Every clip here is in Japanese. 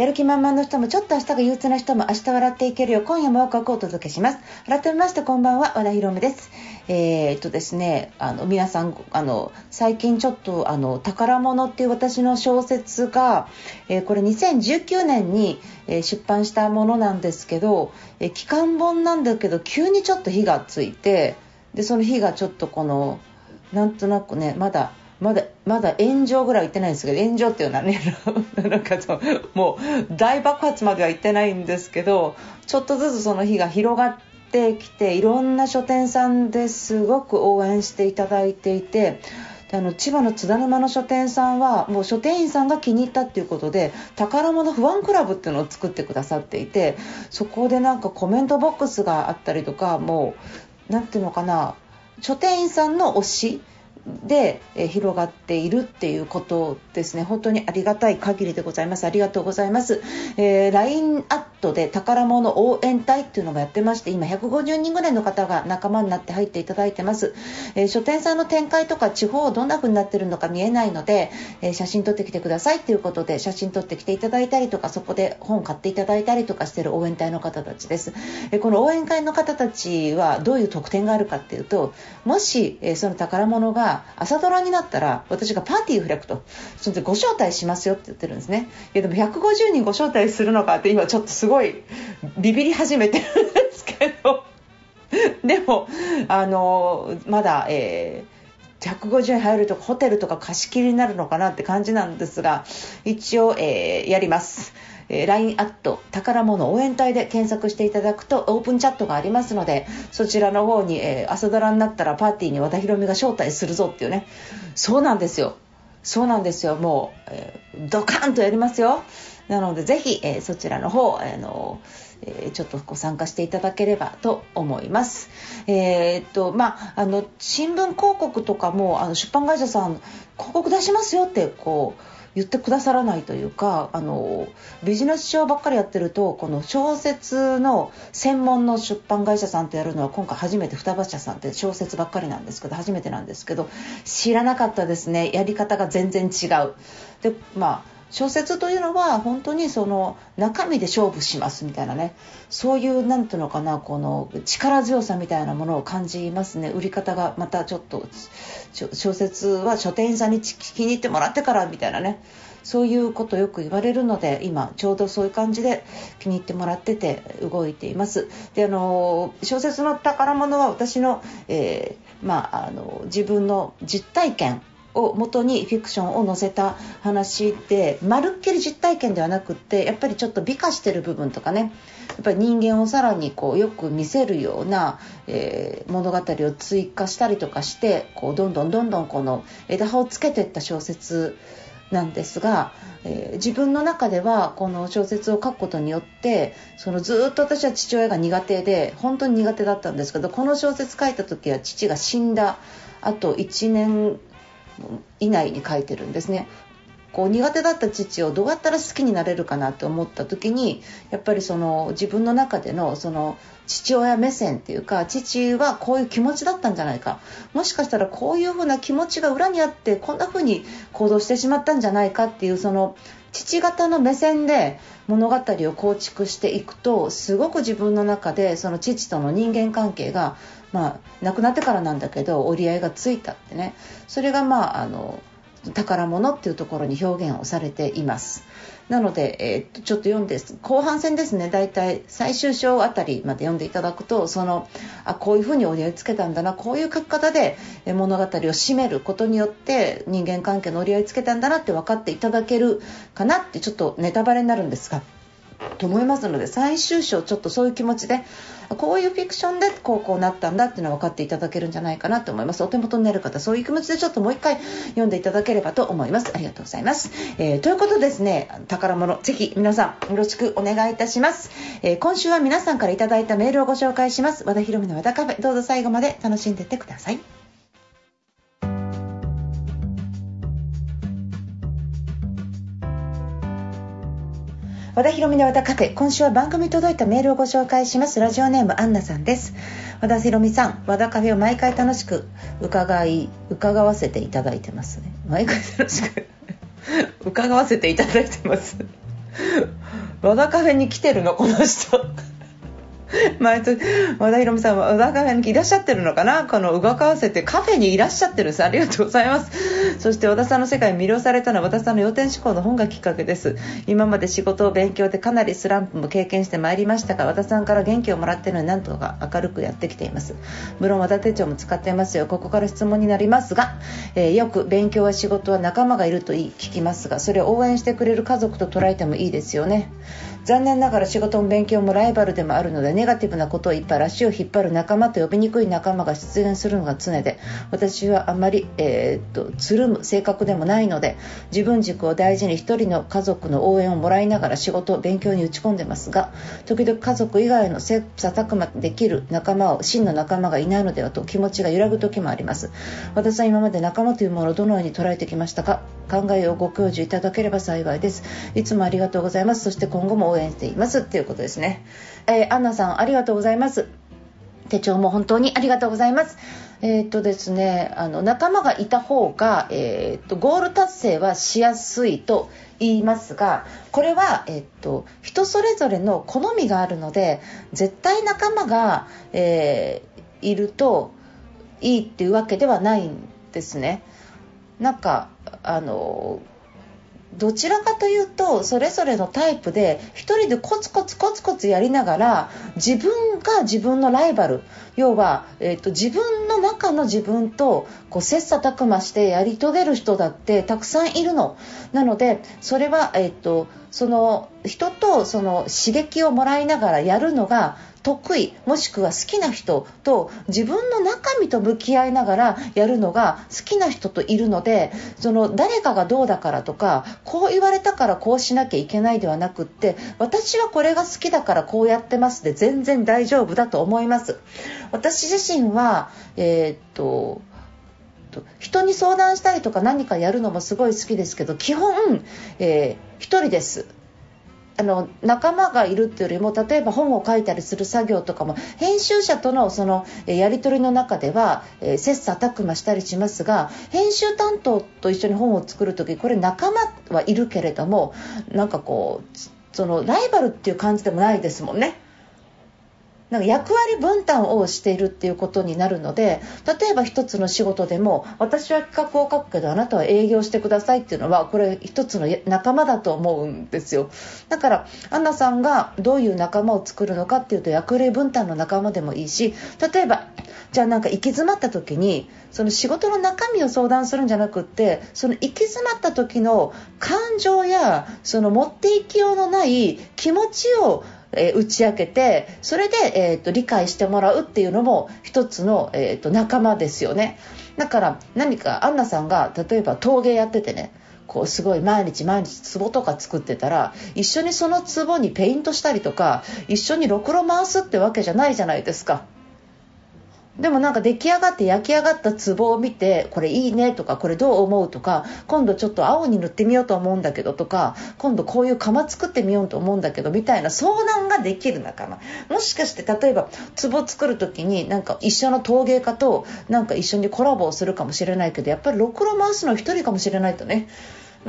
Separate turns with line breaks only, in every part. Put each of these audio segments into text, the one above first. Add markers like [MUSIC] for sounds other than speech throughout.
やる気満々の人もちょっと明日が憂鬱な人も明日笑っていけるよ。う今夜もワクワクをお届けします。改めましてこんばんは和田博美です。えー、っとですねあの皆さんあの最近ちょっとあの宝物っていう私の小説が、えーこれ2019年に、え出版したものなんですけど、えー期間本なんだけど急にちょっと火がついてでその火がちょっとこのなんとなくねまだまだまだ炎上ぐらいは言ってないんですけど炎上っていうのはね [LAUGHS] なんかそうもう大爆発までは言ってないんですけどちょっとずつその火が広がってきていろんな書店さんですごく応援していただいていて。あの千葉の津田沼の書店さんはもう書店員さんが気に入ったっていうことで宝物不安クラブっていうのを作ってくださっていてそこでなんかコメントボックスがあったりとかもうなんていうのかな書店員さんの推しで、え広がっているっていうことですね。本当にありがたい限りでございます。ありがとうございます、えー LINE アットで宝物応援隊っていうのがやってまして今150人ぐらいの方が仲間になって入っていただいてます、えー書店さんの展開とか地方どんな風になってるのか見えないので、えー写真撮ってきてくださいっていうことで写真撮ってきていただいたりとかそこで本買っていただいたりとかしてる応援隊の方たちです、えーこの応援会の方たちはどういう特典があるかっていうともし、えーその宝物が朝ドラになったら私がパーティーを開くと。それでご招待しますよって言ってるんですね。いやでも150人ご招待するのかって今ちょっとすごいビビり始めてるんですけど。[LAUGHS] でもあのまだ、えー150円入るとホテルとか貸し切りになるのかなって感じなんですが一応、えーやります。えー LINE アット宝物応援隊で検索していただくとオープンチャットがありますのでそちらの方に、えー朝ドラになったらパーティーに和田博美が招待するぞっていうね。そうなんですよ。そうなんですよ。もう、えードカーンとやりますよ。なのでぜひ、えーそちらの方あのえちょっとご参加していただければと思います。えーっとまあ、あの新聞広告とかもあの出版会社さん広告出しますよってこう言ってくださらないというかあのビジネス書ばっかりやってるとこの小説の専門の出版会社さんとやるのは今回初めて双葉社さんって小説ばっかりなんですけど初めてなんですけど知らなかったですねやり方が全然違う。でまあ小説というのは本当にその中身で勝負しますみたいなね。そういうなんていうのかなこの力強さみたいなものを感じますね。売り方がまたちょっと小説は書店員さんに気に入ってもらってからみたいなね。そういうことよく言われるので今ちょうどそういう感じで気に入ってもらってて動いています。であの小説の宝物は私の,、えーまあ、あの自分の実体験を元にフィクションを載せた話でまるっきり実体験ではなくってやっぱりちょっと美化してる部分とかね。やっぱり人間をさらにこうよく見せるような、えー物語を追加したりとかしてこうどんどんどんどんこの枝葉をつけていった小説なんですが、えー自分の中ではこの小説を書くことによってそのずっと私は父親が苦手で本当に苦手だったんですけどこの小説書いた時は父が死んだあと1年以内に書いてるんですね。こう苦手だった父をどうやったら好きになれるかなと思った時にやっぱりその自分の中でのその父親目線っていうか父はこういう気持ちだったんじゃないかもしかしたらこういうふうな気持ちが裏にあってこんなふうに行動してしまったんじゃないかっていうその父方の目線で物語を構築していくとすごく自分の中でその父との人間関係が、まあ、亡くなってからなんだけど折り合いがついたってね。それがまああの宝物っていうところに表現をされています。なので、えーっとちょっと読んで後半戦ですね。大体最終章あたりまで読んでいただくとそのあこういうふうに折り合いつけたんだなこういう書き方で物語を締めることによって人間関係の折り合いつけたんだなって分かっていただけるかなってちょっとネタバレになるんですが。と思いますので最終章ちょっとそういう気持ちでこういうフィクションでこうこうなったんだっていうのは分かっていただけるんじゃないかなと思います。お手元になる方そういう気持ちでちょっともう一回読んでいただければと思います。ありがとうございます、えーということでですね宝物ぜひ皆さんよろしくお願いいたします、えー今週は皆さんからいただいたメールをご紹介します。和田博美の和田カフェ。どうぞ最後まで楽しんでいってください。和田博美の和田カフェ。今週は番組に届いたメールをご紹介します。ラジオネームアンナさんです。和田博美さん和田カフェを毎回楽しく伺い伺わせていただいてますね。毎回楽しく伺わせていただいてます。和田カフェに来てるのこの人。[LAUGHS] 毎年和田博美さんは和田カフェにいらっしゃってるのかな？この動かわせてカフェにいらっしゃってるん。ですありがとうございます。そして和田さんの世界に魅了されたのは和田さんの要点思考の本がきっかけです。今まで仕事を勉強でかなりスランプも経験してまいりましたが和田さんから元気をもらっているのになんとか明るくやってきています。無論和田手帳も使っていますよ。ここから質問になりますが、えー、よく勉強は仕事は仲間がいると聞きますがそれを応援してくれる家族と捉えてもいいですよね。残念ながら仕事も勉強もライバルでもあるのでネガティブなことをいっぱい足を引っ張る仲間と呼びにくい仲間が出現するのが常で私はあまり、えー、っとつるむ性格でもないので自分軸を大事に1人の家族の応援をもらいながら仕事勉強に打ち込んでますが時々家族以外の切磋琢磨できる仲間を真の仲間がいないのではと気持ちが揺らぐ時もあります。私は今まで仲間というものをどのように捉えてきましたか？考えをご教授いただければ幸いです。いつもありがとうございます。そして今後も援していますっていうことですね、えー、アンナさんありがとうございます。手帳も本当にありがとうございます。えーとですね、あの仲間がいた方が、えーと、ゴール達成はしやすいと言いますがこれは、えーと、人それぞれの好みがあるので絶対仲間が、えー、いるといいっていうわけではないんですね。なんかあのどちらかというとそれぞれのタイプで1人でコツコツコツコツやりながら自分が自分のライバル要は、えーと、自分の中の自分とこう切磋琢磨してやり遂げる人だってたくさんいるの。なのでそれは、えーとその人とその刺激をもらいながらやるのが得意もしくは好きな人と自分の中身と向き合いながらやるのが好きな人といるのでその誰かがどうだからとかこう言われたからこうしなきゃいけないではなくって私はこれが好きだからこうやってますで全然大丈夫だと思います。私自身はえー、っと人に相談したりとか何かやるのもすごい好きですけど基本、えー、1人です。あの仲間がいるっていうよりも例えば本を書いたりする作業とかも編集者とのそのやり取りの中では、えー、切磋琢磨したりしますが編集担当と一緒に本を作る時これ仲間はいるけれどもなんかこうそのライバルっていう感じでもないですもんね。なんか役割分担をしているっていうことになるので例えば一つの仕事でも私は企画を書くけどあなたは営業してくださいっていうのはこれ一つの仲間だと思うんですよ。だからアンナさんがどういう仲間を作るのかっていうと役割分担の仲間でもいいし例えばじゃあなんか行き詰まった時にその仕事の中身を相談するんじゃなくってその行き詰まった時の感情やその持っていきようのない気持ちをえー、打ち明けてそれで、えーと、理解してもらうっていうのも一つの、えーと、仲間ですよねだから何かアンナさんが例えば陶芸やっててねこうすごい毎日毎日壺とか作ってたら一緒にその壺にペイントしたりとか一緒にろくろ回すってわけじゃないじゃないですか。でもなんか出来上がって焼き上がった壺を見てこれいいねとかこれどう思うとか今度ちょっと青に塗ってみようと思うんだけどとか今度こういう釜作ってみようと思うんだけどみたいな相談ができる仲間。もしかして例えば壺作る時になんか一緒の陶芸家となんか一緒にコラボをするかもしれないけどやっぱりろくろ回すの1人かもしれないとね。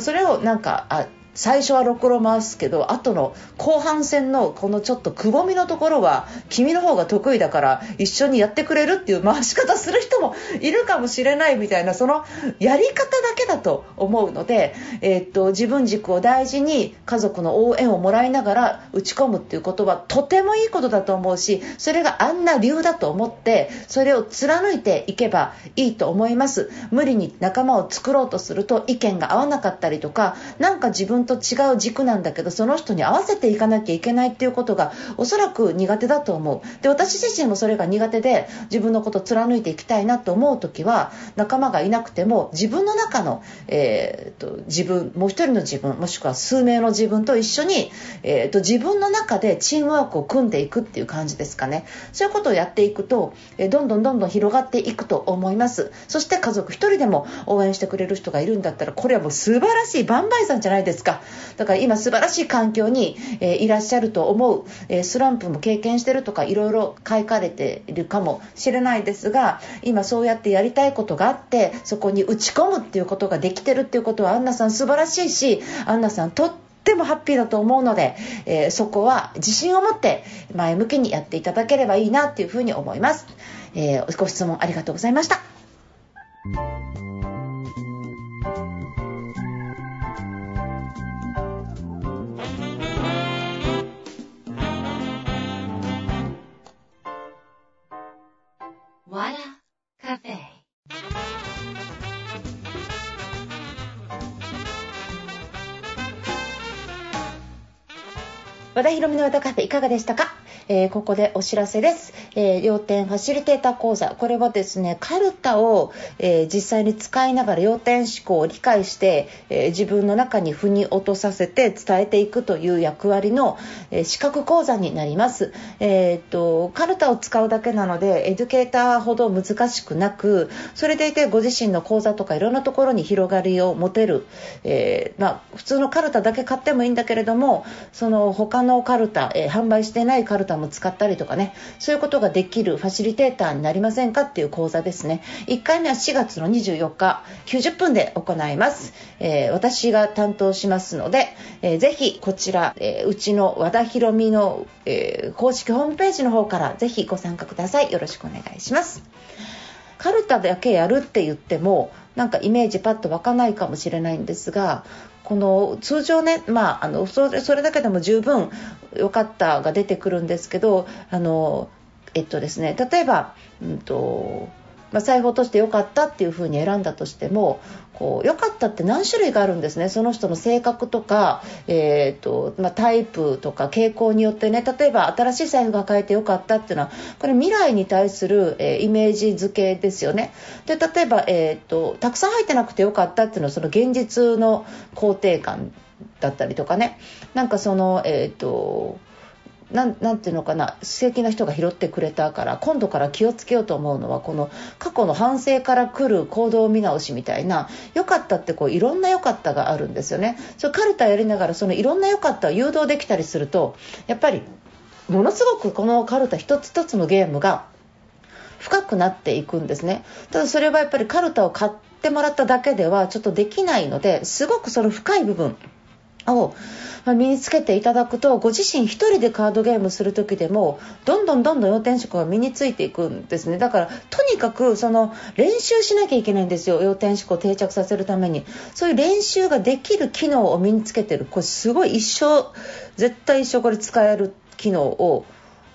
それをなんかあ最初はろくろ回すけど後の後半戦のこのちょっとくぼみのところは君の方が得意だから一緒にやってくれるっていう回し方する人もいるかもしれないみたいなそのやり方だけだと思うので、えー、っと自分軸を大事に家族の応援をもらいながら打ち込むっていうことはとてもいいことだと思うしそれがあんな理由だと思ってそれを貫いていけばいいと思います。無理に仲間を作ろうとすると意見が合わなかったりとか何か自分分と違う軸なんだけどその人に合わせていかなきゃいけないっていうことがおそらく苦手だと思う。で私自身もそれが苦手で自分のことを貫いていきたいなと思う時は仲間がいなくても自分の中の、えーと、自分もう一人の自分もしくは数名の自分と一緒に、えーと、自分の中でチームワークを組んでいくっていう感じですかね。そういうことをやっていくと、え、どんどんどんどん広がっていくと思います。そして家族一人でも応援してくれる人がいるんだったらこれはもう素晴らしい万倍さんじゃないですか。だから今素晴らしい環境に、えー、いらっしゃると思う、えー、スランプも経験してるとかいろいろ書かれているかもしれないですが今そうやってやりたいことがあってそこに打ち込むっていうことができてるっていうことはアンナさん素晴らしいしアンナさんとってもハッピーだと思うので、えー、そこは自信を持って前向きにやっていただければいいなっていうふうに思います、えー、ご質問ありがとうございました。和田博美の和田カフェいかがでしたか？えー、ここでお知らせです、えー、要点ファシリテーター講座。これはですねカルタを、えー、実際に使いながら要点思考を理解して、え自分の中に腑に落とさせて伝えていくという役割の、え資格講座になります、え、っとカルタを使うだけなのでエデュケーターほど難しくなくそれでいてご自身の講座とかいろんなところに広がりを持てる、えまあ、普通のカルタだけ買ってもいいんだけれどもその他のカルタ、え販売してないカルタも使ったりとかねそういうことがができるファシリテーターになりませんかっていう講座ですね。1回目は4月の24日90分で行います、えー、私が担当しますので、えー、ぜひこちら、えー、うちの和田博美の、えー、公式ホームページの方からぜひご参加ください。よろしくお願いします。カルタだけやるって言ってもなんかイメージパッと湧かないかもしれないんですがこの通常ね、まあ、あのそれそれだけでも十分良かったが出てくるんですけどあの、えっとですね、例えば、うんとまあ、財布落としてよかったっていう風に選んだとしてもこう良かったって何種類があるんですね。その人の性格とか、えーとまあ、タイプとか傾向によってね。例えば新しい財布が買えてよかったっていうのはこれ未来に対する、えー、イメージ付けですよね。で例えば、えーと、たくさん入ってなくてよかったっていうのはその現実の肯定感だったりとかね。なんかそのえっ、となんなんていうのかな素敵な人が拾ってくれたから今度から気をつけようと思うのはこの過去の反省から来る行動見直しみたいな良かったってこういろんな良かったがあるんですよね。そカルタやりながらそのいろんな良かったを誘導できたりするとやっぱりものすごくこのカルタ一つ一つのゲームが深くなっていくんですね。ただそれはやっぱりカルタを買ってもらっただけではちょっとできないのですごくその深い部分を身につけていただくとご自身1人でカードゲームする時でもどんどんどんどん要点思考が身についていくんですね。だからとにかくその練習しなきゃいけないんですよ。要点思考を定着させるために。そういう練習ができる機能を身につけてる。これすごい一生絶対一生これ使える機能を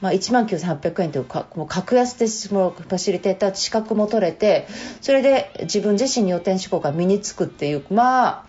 まあ、1万9800円というかもう格安でもファシリテーター資格も取れてそれで自分自身に予定思考が身につくっていう。まあ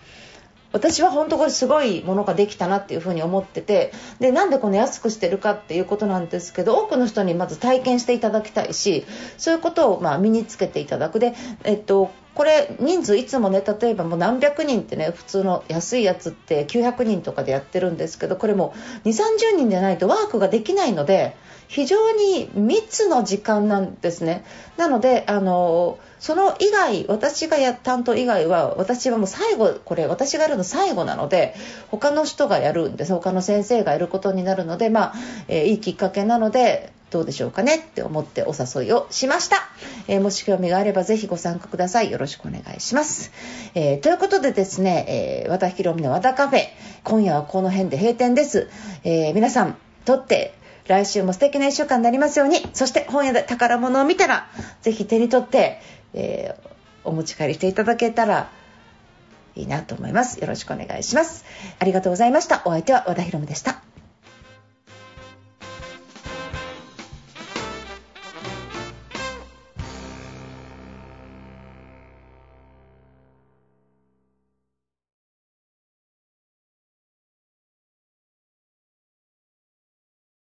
私は本当これすごいものができたなっていうふうに思っててでなんでこの安くしてるかっていうことなんですけど多くの人にまず体験していただきたいしそういうことをまあ身につけていただく。で、えっと、これ人数いつもね例えばもう何百人ってね普通の安いやつって900人とかでやってるんですけどこれも2 3 0人でないとワークができないので非常に密の時間なんですね。なのであのその以外私がや担当以外は私はもう最後これ私がやるの最後なので他の人がやるんです。他の先生がやることになるのでまあ、えー、いいきっかけなのでどうでしょうかねって思ってお誘いをしました、えー、もし興味があればぜひご参加ください。よろしくお願いします、えー、ということでですね、えー、和田博美の和田カフェ。今夜はこの辺で閉店です、え皆さんとって来週も素敵な1週間になりますように。そして本屋で宝物を見たらぜひ手に取って、えー、お持ち帰りしていただけたらいいなと思います。よろしくお願いします。ありがとうございました。お相手は和田博美でした。